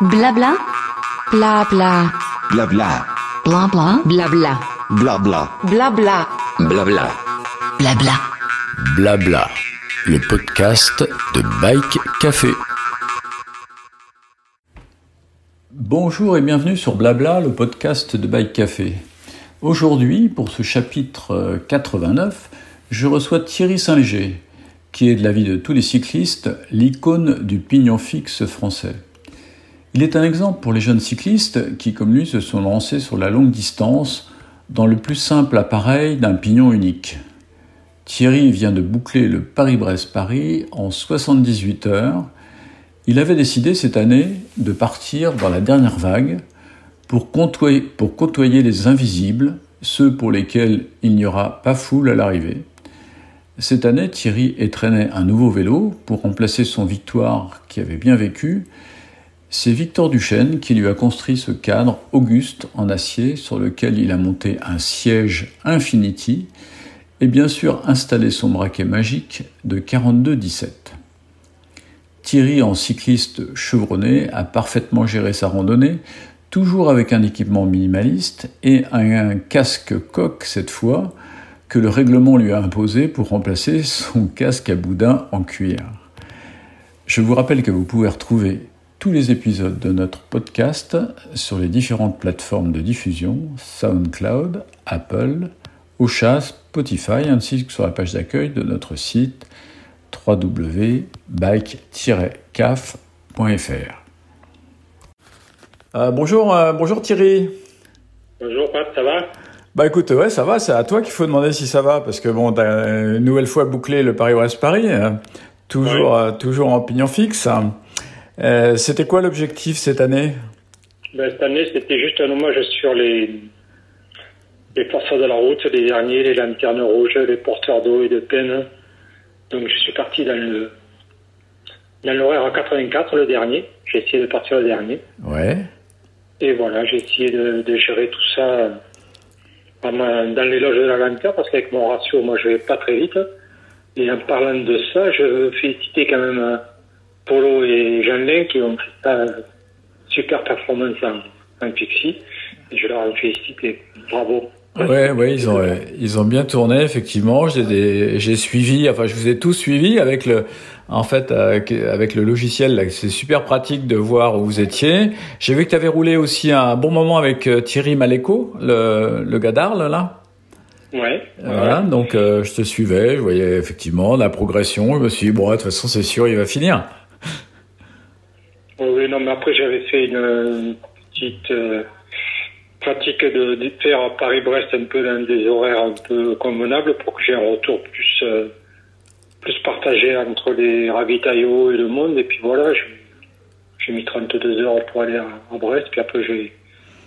Blabla. Blabla. Blabla. Blabla. Blabla. Blabla. Blabla. Blabla. Blabla. Blabla, le podcast de Bike Café. Bonjour et bienvenue sur Blabla, le podcast de Bike Café. Aujourd'hui, pour ce chapitre 89, je reçois Thierry Saint-Léger, qui est de la vie de tous les cyclistes l'icône du pignon fixe français. Il est un exemple pour les jeunes cyclistes qui, comme lui, se sont lancés sur la longue distance dans le plus simple appareil d'un pignon unique. Thierry vient de boucler le Paris-Brest-Paris en 78 heures. Il avait décidé cette année de partir dans la dernière vague pour côtoyer, les invisibles, ceux pour lesquels il n'y aura pas foule à l'arrivée. Cette année, Thierry étrenait un nouveau vélo pour remplacer son Victoire qui avait bien vécu. C'est Victor Duchesne qui lui a construit ce cadre auguste en acier sur lequel il a monté un siège Infinity et bien sûr installé son braquet magique de 42-17. Thierry, en cycliste chevronné, a parfaitement géré sa randonnée, toujours avec un équipement minimaliste et un casque coque cette fois, que le règlement lui a imposé pour remplacer son casque à boudin en cuir. Je vous rappelle que vous pouvez retrouver tous les épisodes de notre podcast sur les différentes plateformes de diffusion, SoundCloud, Apple, Ocha, Spotify, ainsi que sur la page d'accueil de notre site www.bike-caf.fr. Euh, bonjour, euh, bonjour Thierry. Bonjour Pat, ça va? Bah écoute, ouais, ça va, c'est à toi qu'il faut demander si ça va, parce que bon, t'as une nouvelle fois bouclé le Paris-Brest-Paris, hein. toujours, Ouais. euh, toujours en pignon fixe. Euh, C'était quoi l'objectif cette année? Ben, Cette année, c'était juste un hommage sur les, les forçats de la route, les derniers, les lanternes rouges, les porteurs d'eau et de peine. Donc je suis parti dans le dans l'horaire 84, le dernier. J'ai essayé de partir le dernier. Ouais. Et voilà, j'ai essayé de, de gérer tout ça dans l'éloge de la lenteur, parce qu'avec mon ratio, moi, je vais pas très vite. Et en parlant de ça, je veux féliciter quand même Polo et Jeanlin qui ont fait ça euh, super performance en, en Pixie. Et je leur félicite et bravo. Ouais, ouais, ils ont, euh, ils ont bien tourné, effectivement. J'ai des- j'ai suivi, enfin, je vous ai tous suivis avec le, en fait, avec, avec le logiciel, c'est super pratique de voir où vous étiez. J'ai vu que tu avais roulé aussi un bon moment avec euh, Thierry Maléco, le, le gars d'Arles, là. Ouais. Voilà, donc euh, je te suivais, je voyais effectivement la progression. Je me suis dit, bon, de toute façon, c'est sûr, il va finir. Oui, oui, non, mais après, j'avais fait une, petite euh, pratique de, de faire Paris-Brest un peu dans des horaires un peu convenables pour que j'ai un retour plus, euh, plus partagé entre les ravitaillots et le monde. Et puis voilà, j'ai mis 32 heures pour aller à, à Brest, puis après, j'ai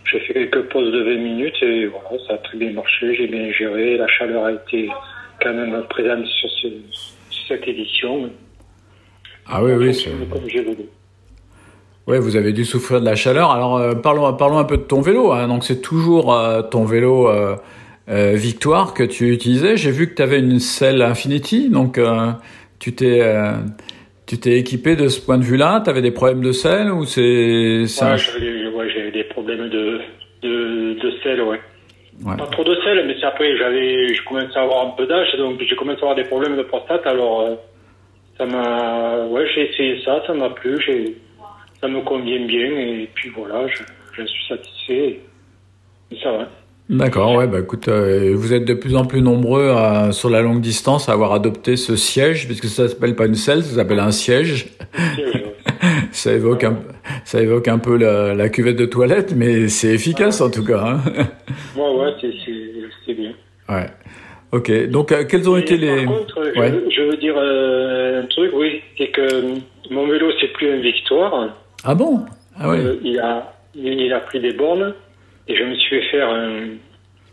j'ai fait quelques pauses de 20 minutes et voilà, ça a très bien marché, j'ai bien géré. La chaleur a été quand même présente sur, ce, sur cette édition. Ah oui, oui, c'est... Comme j'ai voulu. Ouais, vous avez dû souffrir de la chaleur. Alors euh, parlons, parlons un peu de ton vélo. hein. Donc c'est toujours euh, ton vélo euh, Victoire que tu utilisais. J'ai vu que tu avais une selle Infinity, donc tu t'es tu t'es équipé de ce point de vue-là. Tu avais des problèmes de selle ou c'est un- Ouais, j'avais ouais, des problèmes de, de, de sel, ouais. Ouais. Pas trop de sel, mais c'est après, j'avais, je commençais à avoir un peu d'âge, donc j'ai commencé à avoir des problèmes de prostate, alors, ça m'a, ouais, j'ai essayé ça, ça m'a plu, j'ai, ça me convient bien, et puis voilà, je, je suis satisfait, et ça va. D'accord, ouais, bah écoute, euh, vous êtes de plus en plus nombreux à- sur la longue distance à avoir adopté ce siège, puisque ça s'appelle pas une selle, ça s'appelle un siège. Ça évoque un, ça évoque un peu la, la cuvette de toilette, mais c'est efficace en tout cas. hein. ouais, ouais, c'est, bien. Ouais. Ok. Donc, euh, quels ont été les. Par contre, je, Ouais. je veux dire euh, un truc, oui, c'est que euh, mon vélo, c'est plus un Victoire. Ah bon? Ah ouais. Euh, il, a, il a pris des bornes et je me suis fait faire un,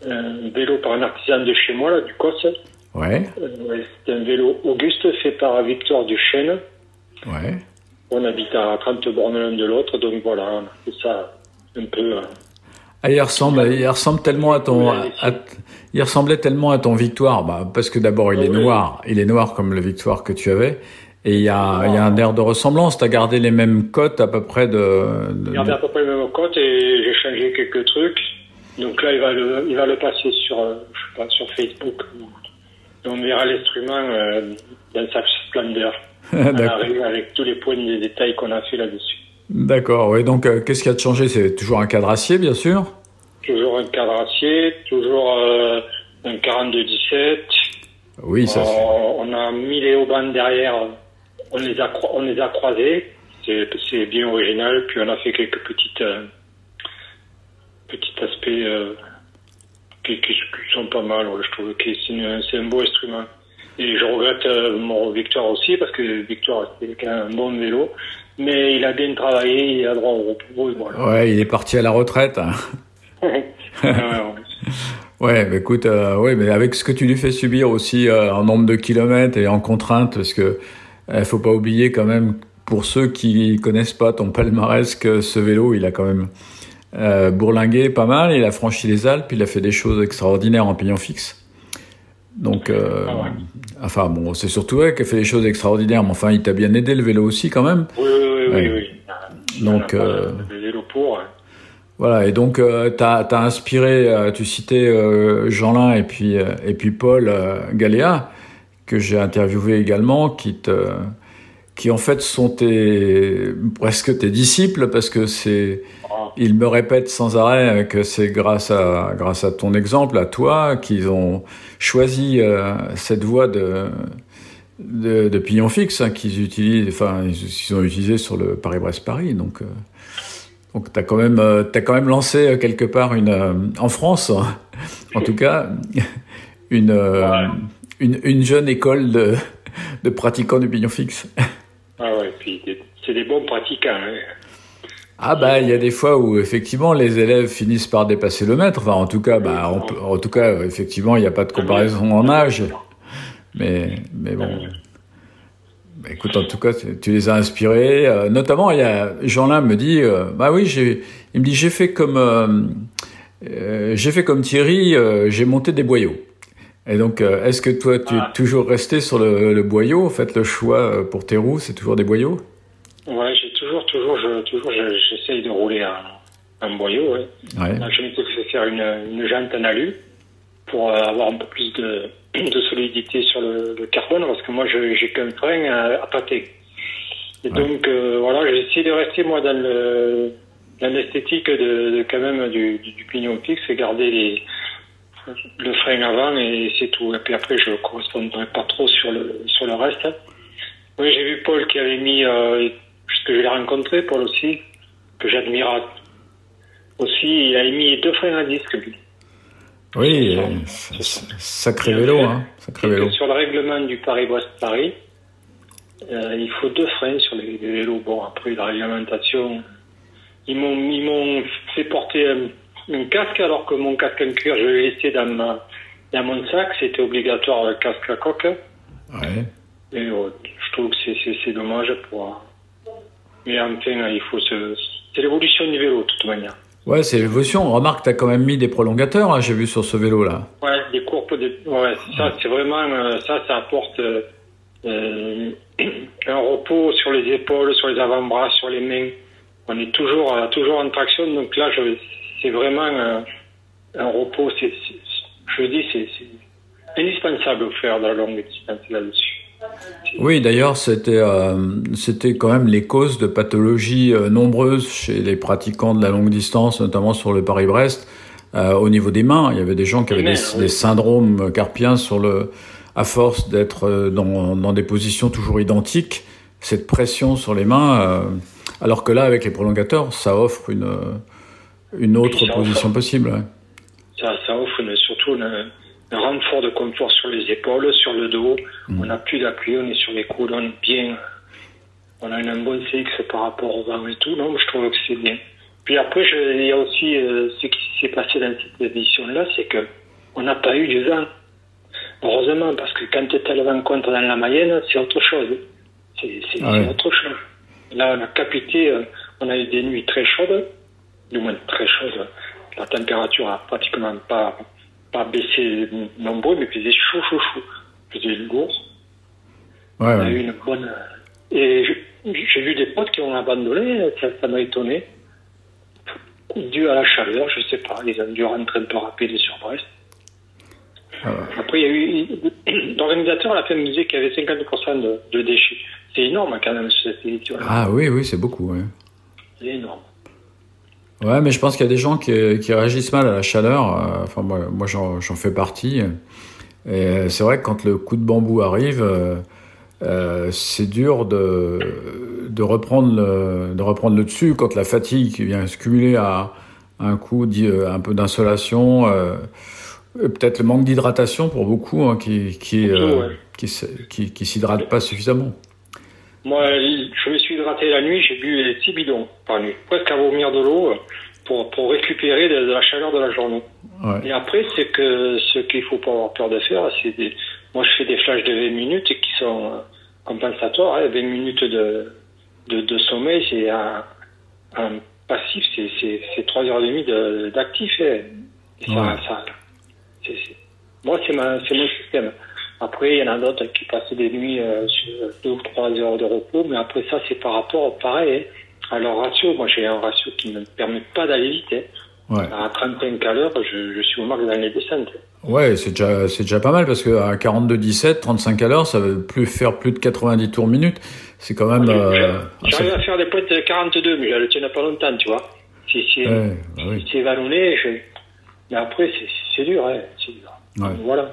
un vélo par un artisan de chez moi, là, du COS. Ouais. Euh, c'est un vélo Auguste fait par Victor Duchesne. Ouais. On habite à 30 bornes l'un de l'autre, donc voilà, on a fait ça un peu. euh, Ah, il ressemble, il ressemble tellement à ton, à- il ressemblait tellement à ton Victoire, bah, parce que d'abord il Ah est noir, il est noir comme le Victoire que tu avais, Et il y a, il y a un air de ressemblance. Tu as gardé les mêmes cotes à peu près de. de- J'ai gardé à peu près le même code et j'ai changé quelques trucs. Donc là, il va le, il va le passer sur, euh, je sais pas, sur Facebook. Et on verra l'instrument euh, dans sa splendeur. Avec tous les points de détail qu'on a fait là-dessus. D'accord. Oui. Donc, euh, qu'est-ce qui a de changé? C'est toujours un cadre acier, bien sûr? Toujours un cadre acier, toujours euh, un 42-17. Oui, ça. On, on a mis les haubans derrière, on les a, on les a croisés. C'est bien original. Puis on a fait quelques petites, euh, petits aspects euh, qui, qui- sont pas mal. ouais, je trouve que c'est un beau instrument. Et je regrette euh, mon Victoire aussi parce que Victoire c'est un bon vélo, mais il a bien travaillé, il a droit au repos. Voilà. Ouais, il est parti à la retraite. hein. Ouais, bah écoute, euh, ouais, mais avec ce que tu lui fais subir aussi euh, en nombre de kilomètres et en contrainte, parce que euh, faut pas oublier quand même pour ceux qui connaissent pas ton palmarès que ce vélo, il a quand même euh, bourlingué pas mal, il a franchi les Alpes, il a fait des choses extraordinaires en pignon fixe. Donc, euh, Ah ouais. enfin bon, c'est surtout elle qui a fait des choses extraordinaires, mais enfin, il t'a bien aidé le vélo aussi quand même. Oui, oui, oui, Ouais. oui, oui. Donc, euh, vélo pour. hein. Voilà, et donc euh, t'as as inspiré, euh, tu citais Jeanlin et puis et puis Paul Galéa que j'ai interviewé également, qui te qui en fait sont tes presque tes disciples parce que c'est Ah. ils me répètent sans arrêt que c'est grâce à grâce à ton exemple, à toi, qu'ils ont choisi euh, cette voie de de, de pignon fixe hein, qu'ils utilisent, enfin ils, ils ont utilisé sur le Paris-Brest-Paris, donc. euh, donc t'as quand même euh, t'as quand même lancé euh, quelque part une en France en tout cas une Ouais. Une, une jeune école de de pratiquants du pignon fixe. Ah ouais, puis c'est des bons pratiquants. hein. Ah bah il y a des fois où effectivement les élèves finissent par dépasser le maître. Enfin en tout cas bah on en tout cas effectivement il n'y a pas de comparaison en âge. Mais mais bon. Bah, écoute, en tout cas, tu les as inspirés. Euh, notamment, il y a Jean-Lin me dit, euh, bah oui, j'ai, il me dit, j'ai fait comme, euh, euh, j'ai fait comme Thierry, j'ai monté des boyaux. Et donc, euh, est-ce que toi, tu Ah. es toujours resté sur le, le boyau En fait, le choix euh, pour tes roues, c'est toujours des boyaux? Ouais, j'ai toujours, toujours, je, toujours, je- j'essaye de rouler un, un boyau. Ouais. Ouais. Là, je m'étais fait faire une, une jante en alu pour euh, avoir un peu plus de, de solidité sur le, le carbone parce que moi, je, j'ai qu'un frein à, à pâté. Et donc, euh, voilà, j'ai essayé de rester moi dans le dans l'esthétique de, de quand même du, du, du pignon fixe et garder les le frein avant et c'est tout. Et puis après, je correspondrai pas trop sur le sur le reste. Oui, j'ai vu Paul qui avait mis, euh, puisque je l'ai rencontré, Paul aussi, que j'admire aussi, il a mis deux freins à disque, lui. Oui, sacré vélo, hein, sacré vélo. Sur le règlement du Paris-Brest-Paris, euh, il faut deux freins sur les, les vélos. Bon, après, la réglementation, ils m'ont fait porter un, un casque, alors que mon casque en cuir, je l'ai laissé dans, ma, dans mon sac. C'était obligatoire, le casque à coque. Ouais. Et euh, je trouve que c'est, dommage pour. Mais enfin, il faut se. C'est l'évolution du vélo, de toute manière. Ouais, c'est l'évolution. Remarque, t'as quand même mis des prolongateurs, hein, j'ai vu sur ce vélo-là. Ouais, des courbes, des... ouais, ça, c'est vraiment, euh, ça, ça apporte euh, un repos sur les épaules, sur les avant-bras, sur les mains. On est toujours, toujours en traction, donc là, je, c'est vraiment un repos. Je dis, c'est, indispensable de faire de la longue distance là-dessus. Oui, d'ailleurs, c'était euh, c'était quand même les causes de pathologies euh, nombreuses chez les pratiquants de la longue distance, notamment sur le Paris-Brest, euh, au niveau des mains. Il y avait des gens qui avaient des, syndromes carpiens sur le, à force d'être dans, dans des positions toujours identiques, cette pression sur les mains. alors que là, avec les prolongateurs, ça offre une une autre position offre. possible. ouais. Ça, ça offre une- surtout une- un renfort de confort sur les épaules, sur le dos. On n'a plus d'appui, on est sur les coudes, on est bien. On a un bon CX par rapport au vent et tout. Non, je trouve que c'est bien. Puis après, je- il y a aussi euh, ce qui s'est passé dans cette édition-là, c'est que on n'a pas eu du vent. Heureusement, parce que quand tu as le vent contre dans la Mayenne, c'est autre chose. C'est Ah ouais. autre chose. Là, on a capité, euh, on a eu des nuits très chaudes, du moins très chaudes. La température a pratiquement pas, pas baissé nombreux, mais il faisait chaud, chaud, chaud. Il faisait lourd. Ouais, On a eu une bonne. Et j'ai vu des potes qui ont abandonné, ça m'a étonné. Dû à la chaleur, je sais pas, ils ont dû rentrer un peu rapide sur Brest. Ah ouais. Après, il y a eu. L'organisateur, à la fin, me disait qu'il y avait 50% de, de déchets. C'est énorme quand même, cette édition. Ah oui, oui, c'est beaucoup. Ouais. C'est énorme. Ouais, mais je pense qu'il y a des gens qui, qui réagissent mal à la chaleur. euh, Enfin, moi, moi j'en fais partie. Et euh, c'est vrai que quand le coup de bambou arrive, euh, c'est dur de, de, reprendre le, de reprendre le dessus quand la fatigue vient se cumuler à, un coup un peu d'insolation. euh, Peut-être le manque d'hydratation pour beaucoup hein, qui, qui, euh, qui, qui, qui s'hydratent pas suffisamment. Moi, je suis hydraté la nuit, j'ai bu 6 bidons par nuit. Presque à vomir de l'eau pour, pour récupérer de, de la chaleur de la journée. Ouais. Et après, c'est que ce qu'il faut pas avoir peur de faire, c'est des. Moi, je fais des flashs de 20 minutes qui sont euh, compensatoires. hein. 20 minutes de, de, de sommeil, c'est un, un passif, c'est, c'est, c'est 3 heures et demie de, d'actif. hein. Ça, Ouais. ça, c'est- Moi, c'est mon système. Après, il y en a d'autres qui passent des nuits euh, sur 2 ou 3 heures de repos, mais après ça, c'est par rapport, pareil, hein, à leur ratio. Moi, j'ai un ratio qui ne me permet pas d'aller vite. hein. Ouais. À 35 à l'heure, je, je suis au max dans les descentes. Ouais, c'est déjà, c'est déjà pas mal parce que à 42-17, 35 à l'heure, ça veut plus faire plus de 90 tours minute. C'est quand même. euh, J'arrive à faire des pointes de 42, mais je le tiens pas longtemps, tu vois. Si c'est Ouais, bah oui. si c'est vallonné, je... mais après, c'est c'est dur, hein. c'est dur. Ouais. Voilà.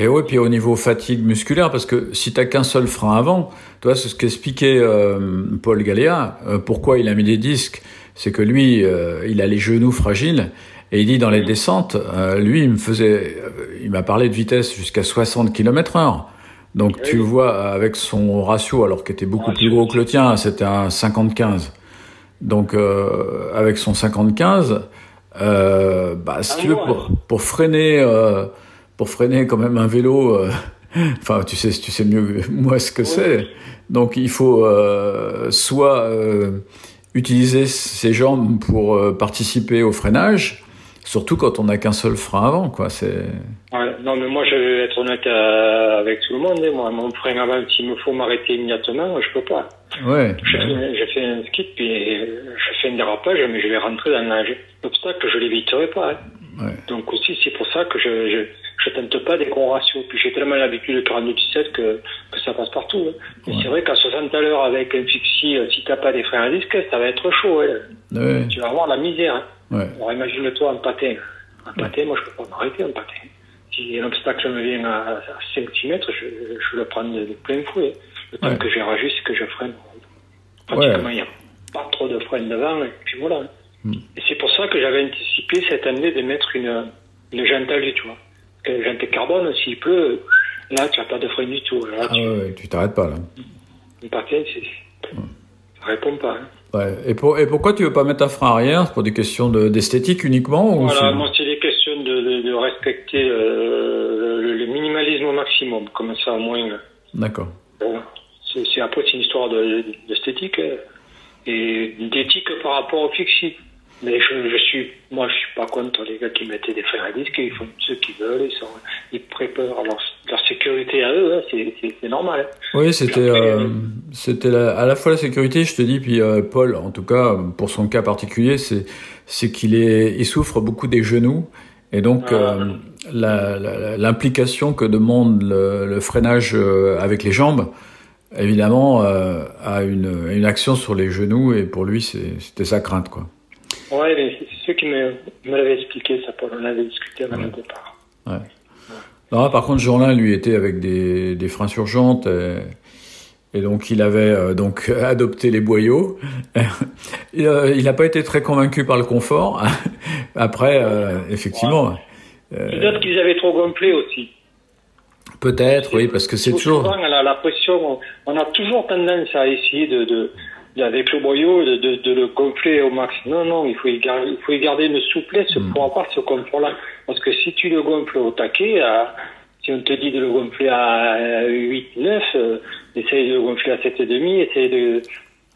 Et ouais, puis au niveau fatigue musculaire, parce que si t'as qu'un seul frein avant, toi, c'est ce qu'expliquait euh, Paul Galéa. euh, pourquoi il a mis des disques, c'est que lui, euh, il a les genoux fragiles. Et il dit dans les descentes, euh, lui, il me faisait, il m'a parlé de vitesse jusqu'à 60 km heure. Donc Oui. tu vois, avec son ratio, alors qu'il était beaucoup plus gros que le tien, c'était un 50-15. Donc avec son 50-15, euh, bah, si Ah, tu veux, pour, pour freiner, pour freiner quand même un vélo, euh, enfin tu sais, tu sais mieux que moi ce que c'est. Donc il faut euh, soit euh, utiliser ses jambes pour participer au freinage, surtout quand on n'a qu'un seul frein avant, quoi. C'est Ouais. Non, mais moi, je vais être honnête avec tout le monde. hein. Moi, mon frein avant, s'il me faut m'arrêter immédiatement, je peux pas. ouais. Je fais un puis euh, je fais un dérapage, mais je vais rentrer dans l'obstacle, je l'éviterai pas. hein. Ouais. Donc aussi, c'est pour ça que je, je, je tente pas des gros ratios. Puis j'ai tellement l'habitude de 42-17 que, que ça passe partout. hein. Mais c'est vrai qu'à 60 à l'heure, avec un fixie, euh, si t'as pas des freins à disque, ça va être chaud. hein. Ouais. Tu vas avoir la misère. hein. Ouais. Alors imagine-toi en patin. En patin, moi je peux pas m'arrêter en patin. Si un obstacle me vient à, 5-6 mètres, je, je le prends de, de plein fouet. Le temps que j'ai réajuste, que je freine. Pratiquement, il n'y a pas trop de frein devant, et puis voilà. Hmm. Et c'est pour ça que j'avais anticipé cette année de mettre une, une jante à lui, tu vois. La jante carbone, s'il pleut, là, tu n'as pas de frein du tout. Là, Ah tu, ouais, tu t'arrêtes pas là. un patin, c'est, ça répond pas. hein. Ouais. Et, pour, et pourquoi tu veux pas mettre un frein arrière? C'est pour des questions de- d'esthétique uniquement ou Voilà, moi, c'est des questions de, de, de respecter euh, le, le minimalisme au maximum. Comme ça, au moins. D'accord. Bon, c'est, c'est- après, c'est une histoire de, d'esthétique hein, et d'éthique par rapport au fixie. Mais je, je suis, moi, je suis pas contre les gars qui mettaient des freins à disque. Ils font ce qu'ils veulent. Ils, sont, ils préparent leur, leur sécurité à eux. hein, c'est, normal. hein. Oui, c'était euh, c'était à la fois la sécurité, je te dis, puis euh, Paul, en tout cas pour son cas particulier, c'est c'est qu'il est il souffre beaucoup des genoux et donc Ah. euh, la- la- l'implication que demande le, le freinage euh, avec les jambes, évidemment, euh, a une une action sur les genoux et pour lui c'est- c'était sa crainte quoi. Ouais, mais c'est ceux qui l'avaient expliqué, ça, Paul. On avait discuté avant le départ. Non, par contre, Jeanlin, lui, était avec des, des freins sur jantes. Et, et donc, il avait euh, donc adopté les boyaux. il euh, n'a pas été très convaincu par le confort. Après, euh, effectivement, euh, Peut-être qu'ils avaient trop gonflé aussi. peut-être, oui, parce que c'est toujours... Souvent, la, la pression, on, on a toujours tendance à essayer de, de, avec le boyau, de, de, de le gonfler au max. Non, non, il faut y garder, il faut y garder une souplesse Mm. pour avoir ce confort-là. Parce que si tu le gonfles au taquet, à- si on te dit de le gonfler à 8, 9, euh, essaye de le gonfler à 7,5, essaye de,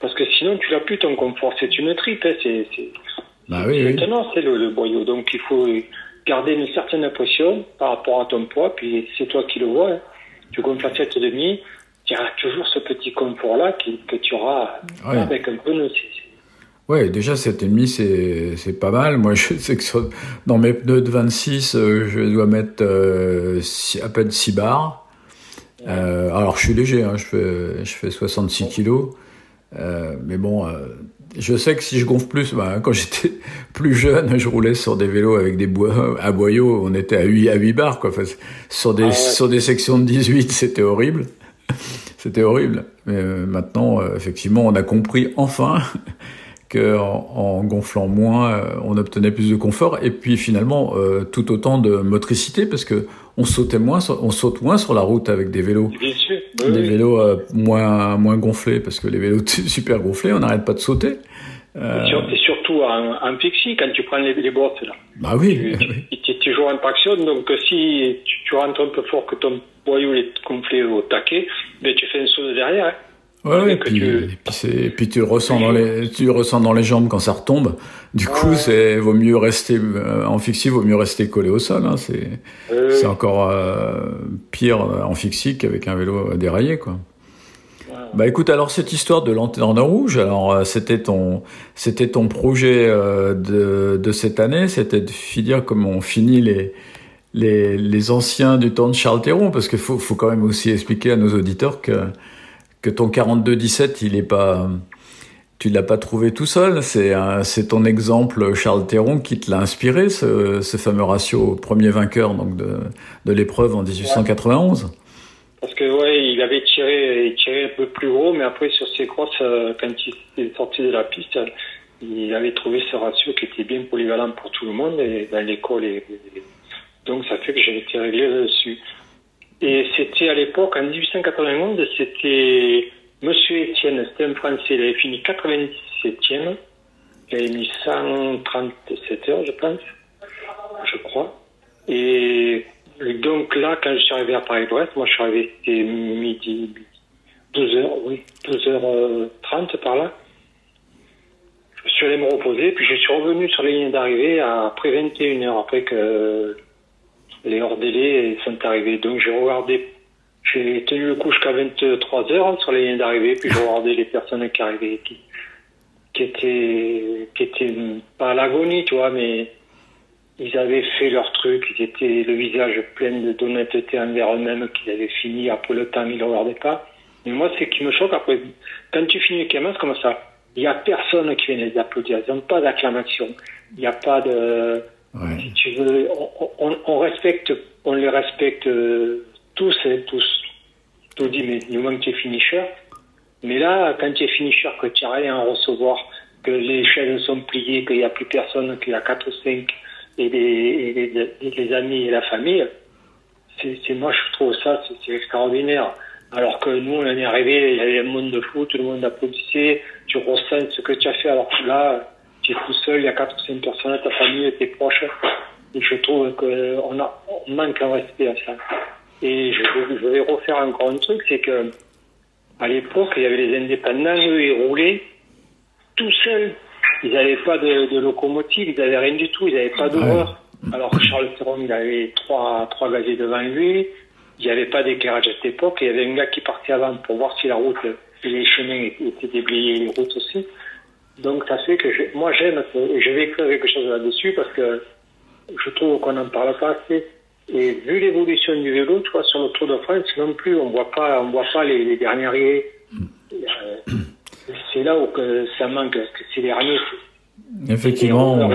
parce que sinon tu l'as plus ton confort. C'est une tripe, hein, c'est, c'est, Bah oui, oui. Maintenant, c'est le, le boyau. Donc, il faut garder une certaine pression par rapport à ton poids. Puis, c'est toi qui le vois. hein. Tu gonfles à 7,5. Il y aura toujours ce petit confort-là que tu auras Ouais. avec un pneu. Ouais, déjà 7,5 c'est c'est pas mal. Moi, je sais que sur- dans mes pneus de 26, euh, je dois mettre euh, six- à peine 6 bars. Euh, alors, je suis léger, hein, je fais je fais 66 kilos. Mais bon, je sais que si je gonfle plus, bah, quand j'étais plus jeune, je roulais sur des vélos avec des bois à boyaux, on était à 8 à 8 bars quoi. Enfin, sur des Ah ouais. sur des sections de 18, c'était horrible. C'était horrible. Mais euh, maintenant, euh, effectivement, on a compris enfin que en, gonflant moins, euh, on obtenait plus de confort et puis finalement tout autant de motricité parce que on sautait moins, sur- on saute moins sur la route avec des vélos. Oui, des vélos moins moins gonflés parce que les vélos super gonflés, on n'arrête pas de sauter. Et, sur- et surtout en, en fixie, quand tu prends les, les bottes, là. bah oui, Tu, oui. tu es toujours en traction, donc si tu, rentres un peu fort que ton boyau est gonflé au taquet, ben, tu fais un saut de derrière. hein. Ouais, ouais, que puis, tu- et puis, c'est- puis tu ressens dans les, tu ressens dans les jambes quand ça retombe. Du coup, Ouais. c'est vaut mieux rester euh, en fixie, vaut mieux rester collé au sol. Hein, c'est Euh, c'est encore euh, pire euh, en fixie qu'avec un vélo euh, déraillé, quoi. Bah écoute, alors cette histoire de lanterne rouge, alors c'était ton, c'était ton projet de, de cette année, c'était de finir comme on finit les, les, anciens du temps de Charles Théron, parce qu'il faut, faut quand même aussi expliquer à nos auditeurs que, que ton 42-17, il est pas, tu l'as pas trouvé tout seul, c'est c'est ton exemple Charles Théron qui te l'a inspiré, ce, fameux ratio premier vainqueur donc de, de l'épreuve en 1891. Parce que ouais, il avait tiré, il un peu plus gros, mais après sur ses crosses, euh, quand il est sorti de la piste, il avait trouvé ce ratio qui était bien polyvalent pour tout le monde et dans l'école. Et, et- donc ça fait que j'ai été réglé là-dessus. Et c'était à l'époque, en 1891, c'était Monsieur Étienne, c'était un Français, il avait fini 97e, il avait mis 137 heures, je pense, je crois. Et donc là, quand je suis arrivé à Paris-Brest, moi je suis arrivé, c'était midi, 12h, oui, 12h30 par là. Je suis allé me reposer, puis je suis revenu sur les lignes d'arrivée après 21h, après que les hors délais sont arrivés. Donc j'ai regardé, j'ai tenu le coup jusqu'à 23h sur les lignes d'arrivée, puis j'ai regardé les personnes qui arrivaient, qui, étaient, qui étaient pas à l'agonie, tu vois, mais ils avaient fait leur truc, ils étaient le visage plein d'honnêteté envers eux-mêmes, qu'ils avaient fini, après le temps, ils ne regardaient pas. Mais moi, ce qui me choque, après, quand tu finis le comme ça, il n'y a personne qui vient les applaudir, ils n'ont pas d'acclamation, il n'y a pas de... Si tu veux, on, on- on respecte, on les respecte euh, tous, hein, tous. Tout dit, mais que tu es finisher. Mais là, quand tu es finisher, que tu n'as rien à recevoir, que les chaînes sont pliées, qu'il n'y a plus personne, qu'il y a 4 ou 5, et les, et les, amis et la famille, c'est, moi je trouve ça, c'est extraordinaire. Alors que nous, on est arrivé, il y avait un monde de fou, tout le monde applaudissait, tu ressens ce que tu as fait, alors que là, tu es tout seul, il y a 4 ou 5 personnes, ta famille, tes proches. Et je trouve qu'on a, on manque un respect à ça. Et je, je vais refaire encore un truc, c'est que à l'époque, il y avait les indépendants, eux, ils roulaient tout seuls. Ils n'avaient pas de, de locomotive, ils n'avaient rien du tout, ils n'avaient pas d'horreur. Alors que Charles Théron, il avait trois, trois gaziers devant lui, il n'y avait pas d'éclairage à cette époque, il y avait un gars qui partait avant pour voir si la route et les chemins étaient déblayés, les routes aussi. Donc ça fait que je- moi j'aime, je vais écrire quelque chose là-dessus parce que je trouve qu'on n'en parle pas assez. Et vu l'évolution du vélo, tu vois, sur le Tour de France non plus, on voit pas, on voit pas les, les derniers arrivés. Euh, c'est là où que ça manque, parce que ces derniers, Effectivement, on-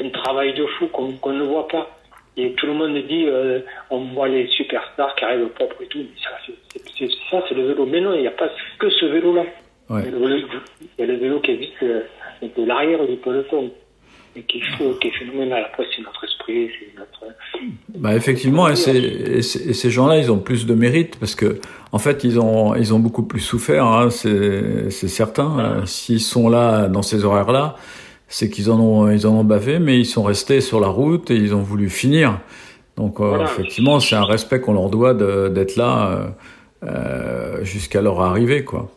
un travail de fou qu'on ne voit pas. Et tout le monde dit, euh, on voit les superstars qui arrivent propres et tout. Mais ça, c'est le vélo. Mais non, il n'y a pas que ce vélo-là. Ouais. Il y a le vélo- qui existe euh, de l'arrière du peloton. Et qui est qui est phénoménal. Après, c'est notre esprit, c'est notre. Bah effectivement, et, ces gens-là, ils ont plus de mérite parce que, en fait, ils ont, ils ont beaucoup plus souffert, hein, c'est certain. Euh, S'ils sont là dans ces horaires-là, c'est qu'ils en ont, ils en ont bavé, mais ils sont restés sur la route et ils ont voulu finir. Donc, euh, effectivement, c'est un respect qu'on leur doit d'être là euh, jusqu'à leur arrivée, quoi.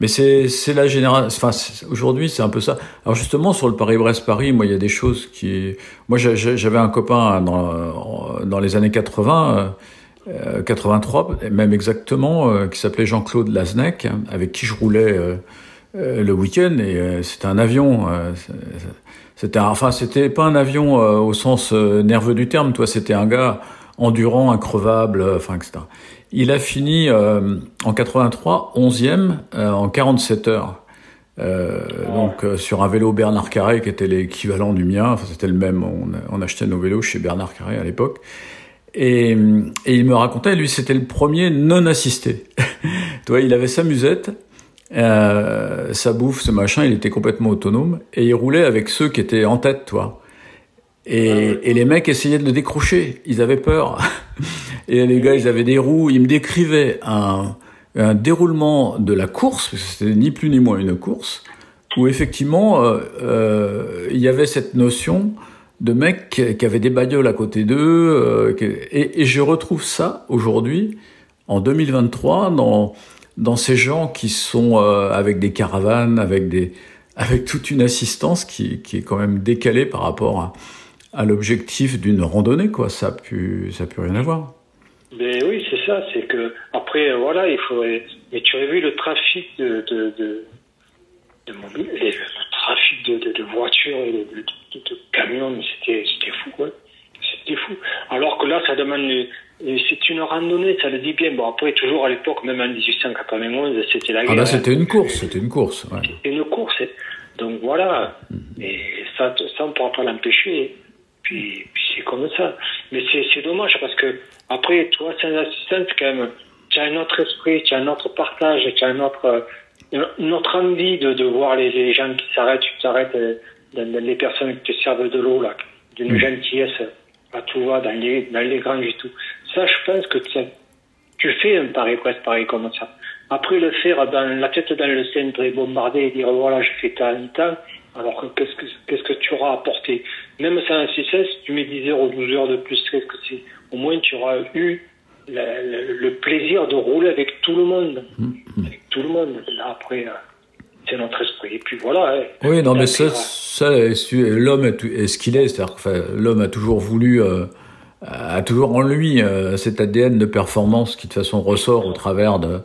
Mais c'est la génération. Enfin, aujourd'hui, c'est un peu ça. Alors justement, sur le Paris-Brest-Paris, moi, il y a des choses qui. Moi, j'avais un copain dans dans les années 80. euh, euh, 83, même exactement, euh, qui s'appelait Jean-Claude Laznec, hein, avec qui je roulais euh, euh, le week-end. Et euh, c'était un avion. euh, c'était, enfin, c'était pas un avion euh, au sens euh, nerveux du terme. Toi, c'était un gars endurant, increvable, euh, enfin, etc. Il a fini euh, en 83, 11e euh, en 47 heures. Euh, donc euh, sur un vélo Bernard Carré qui était l'équivalent du mien, enfin c'était le même, on, on achetait nos vélos chez Bernard Carré à l'époque. Et, et il me racontait, lui c'était le premier non assisté. tu vois, il avait sa musette, sa bouffe, ce machin, il était complètement autonome et il roulait avec ceux qui étaient en tête, toi. Et, et les mecs essayaient de le décrocher, ils avaient peur. Et les gars, ils avaient des roues, ils me décrivaient un, un déroulement de la course, parce que c'était ni plus ni moins une course, où effectivement, euh, euh, il y avait cette notion de mecs qui, qui avaient des bagnoles à côté d'eux, euh, et, et je retrouve ça aujourd'hui, en 2023, dans, dans ces gens qui sont euh, avec des caravanes, avec, des, avec toute une assistance qui, qui est quand même décalée par rapport à, à l'objectif d'une randonnée, quoi. Ça a pu, ça a pu rien avoir. Mais oui, c'est ça, c'est que après, euh, voilà, il faudrait. Mais tu aurais vu le trafic de de de, de mobile, les- le trafic de, de, de voitures et de, camions, c'était c'était fou, quoi. C'était fou. Alors que là, ça demande. C'est une randonnée, ça le dit bien. Bon, après, toujours à l'époque, même en 1891, c'était la guerre. Ah bah hein. c'était une course, c'était une course. Ouais. Une course. Donc voilà. Et ça, ça on ne pourra pas l'empêcher. Puis, puis c'est comme ça. Mais c'est c'est dommage parce que après, toi, sans assistance, quand même, tu as un autre esprit, tu as un autre partage, tu as un autre, euh, une autre envie de, de voir les, les gens qui s'arrêtent, tu t'arrêtes, euh, les personnes qui te servent de l'eau, là, d'une gentillesse à tout va, dans les, dans les granges et tout. Ça, je pense que tu, tu fais un pari presque pareil comme ça. Après le faire dans la tête dans le centre et bombarder et dire voilà j'ai fait tant et tant, alors que qu'est-ce que qu'est-ce que tu auras apporté? Même sans assistance, tu mets 10 heures ou 12 heures de plus, qu'est-ce que c'est? Au moins tu auras eu la- la- le plaisir de rouler avec tout le monde. Avec tout le monde. Là après, euh, c'est notre esprit. Et puis voilà. hein. Oui, non, mais ça, ça l'homme est, ce qu'il est, c'est-à-dire que l'homme a toujours voulu, euh, a toujours en lui euh, cet ADN de performance qui de toute façon ressort au travers de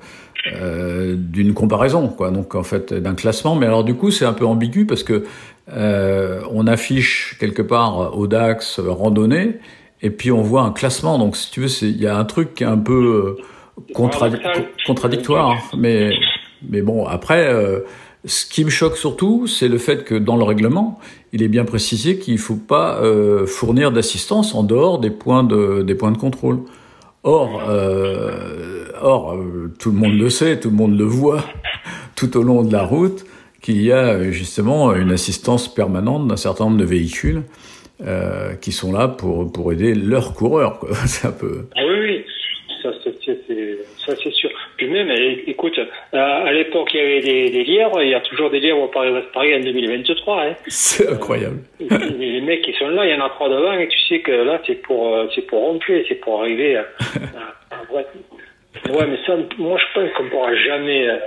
euh, d'une comparaison, quoi. Donc en fait d'un classement. Mais alors du coup, c'est un peu ambigu parce que euh, on affiche quelque part au DAX randonnée et puis on voit un classement. Donc si tu veux, il y a un truc qui est un peu euh, contra- contradictoire. Mais mais bon, après. euh, ce qui me choque surtout, c'est le fait que dans le règlement, il est bien précisé qu'il ne faut pas fournir d'assistance en dehors des points de, des points de contrôle. Or, euh, or euh, tout le monde le sait, tout le monde le voit tout au long de la route, qu'il y a euh, justement une assistance permanente d'un certain nombre de véhicules euh, qui sont là pour, pour aider leurs coureurs. quoi. C'est un peu... Ah oui, oui, ça c'est, c'est- c'est- ça c'est sûr. Puis même, écoute, euh, à l'époque il y avait des, des lièvres, il y a toujours des lièvres au Paris-West Paris en 2023. Hein. C'est incroyable. les, les mecs qui sont là, il y en a trois devant et tu sais que là c'est pour euh, c'est pour rompre, c'est pour arriver à, à- à- ouais. Ouais, mais ça, moi je pense qu'on pourra jamais. euh,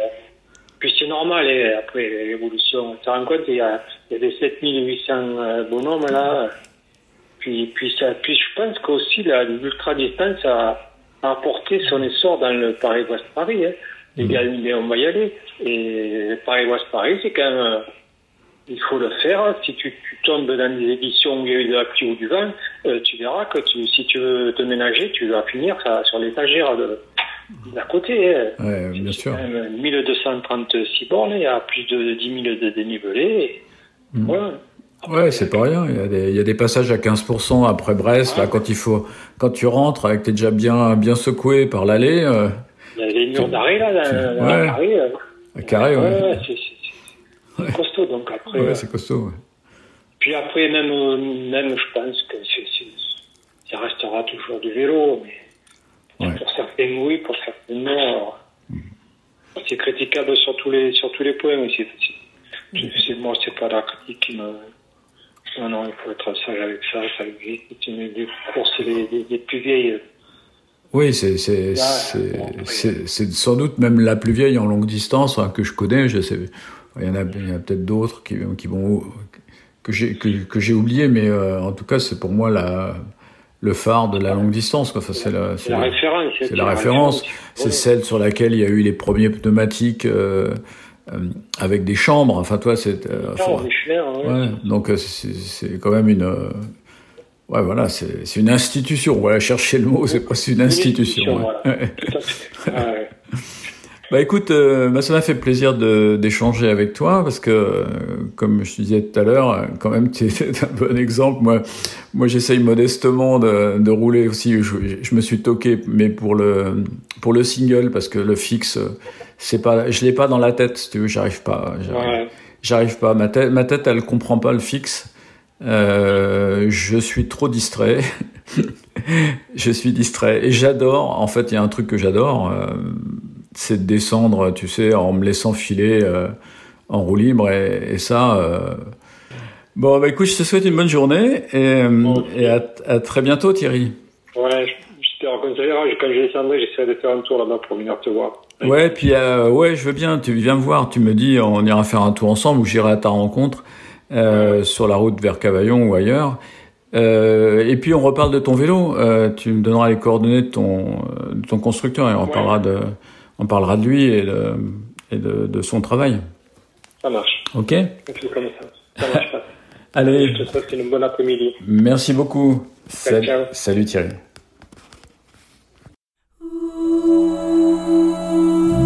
puis c'est normal, et après l'évolution, tu te rends compte, il y a, il y a des 7800 euh, bonhommes là. Puis, puis, ça, puis je pense qu'aussi la- l'ultra apporté son essor dans le Paris-Ouest Paris. Hein. Les gars, on va y aller. Et le Paris-Ouest Paris, c'est quand même. il faut le faire. Si tu, tu tombes dans des éditions où il y a eu de la pluie ou du vent, euh, tu verras que tu, si tu veux te ménager, tu vas finir ça, sur l'étagère de d'à côté. hein. Ouais, bien sûr. C'est quand même 1236 bornes, il y a plus de 10 000 de dénivelé. et Voilà. Ouais, c'est pas rien. Il y, a des, il y a des passages à 15% après Brest. Là, quand il faut, quand tu rentres, avec t'es déjà bien, bien secoué par l'allée, euh, Il y a des murs d'arrêt là, dans, dans Ouais. Paris. euh. à carré, ouais. Ouais, ouais, c'est- c'est costaud. Donc après, Ouais, euh, c'est costaud. ouais. puis après même, euh, même je pense que c'est- c'est- ça restera toujours du vélo, mais Ouais. pour certains oui, pour certains non. alors, C'est critiquable sur tous les sur tous les points, c'est- moi c'est pas la critique qui me non non il faut être sage avec ça, ça c'est une des courses les, plus vieilles. Oui, c'est c'est c'est sans doute même la plus vieille en longue distance hein, que je connais. Je sais, il y en a, il y a peut-être d'autres qui qui vont que j'ai que, que j'ai oublié, mais euh, en tout cas c'est pour moi la le phare de la longue distance. Quoi. Enfin, c'est la, référence. c'est la référence. C'est celle sur laquelle il y a eu les premiers pneumatiques euh, avec des chambres. Enfin, toi, c'est. euh, Ah, Michelin, ouais. donc euh, c'est quand même une. euh, Ouais, voilà, c'est une institution. Voilà, chercher le mot, c'est presque une institution. ouais. voilà. Tout à fait. Ouais. Bah écoute, euh, bah, ça m'a fait plaisir d'échanger avec toi parce que, euh, comme je te disais tout à l'heure, euh, quand même, tu es un bon exemple. Moi, moi j'essaye modestement de, de rouler aussi. Je, je me suis toqué, mais pour le, pour le single, parce que le fixe, euh, c'est pas, je l'ai pas dans la tête, si tu veux, j'arrive pas. j'arrive- Ouais. Pas. Ma tête, ma tête, elle comprend pas le fixe. Euh, je suis trop distrait. je suis distrait. Et j'adore, en fait, il y a un truc que j'adore, euh, c'est de descendre, tu sais, en me laissant filer euh, en roue libre. Et, et ça. euh, Bon, bah écoute, je te souhaite une bonne journée et, euh, Bon. et à, à très bientôt, Thierry. Ouais, j'espère verra. Quand je descendrai, j'essaierai de faire un tour là-bas pour venir te voir. Ouais, puis euh, ouais, je veux bien. Tu viens me voir. Tu me dis, on ira faire un tour ensemble ou j'irai à ta rencontre euh, sur la route vers Cavaillon ou ailleurs. Euh, et puis on reparle de ton vélo. Tu me donneras les coordonnées de ton, de ton constructeur et on Ouais. parlera de, on parlera de lui et de, et de, de son travail. Ça marche. Ok. On fait comme ça. Ça marche pas. Allez, Je te souhaite une bonne après-midi. merci beaucoup. Ciao. salut Thierry.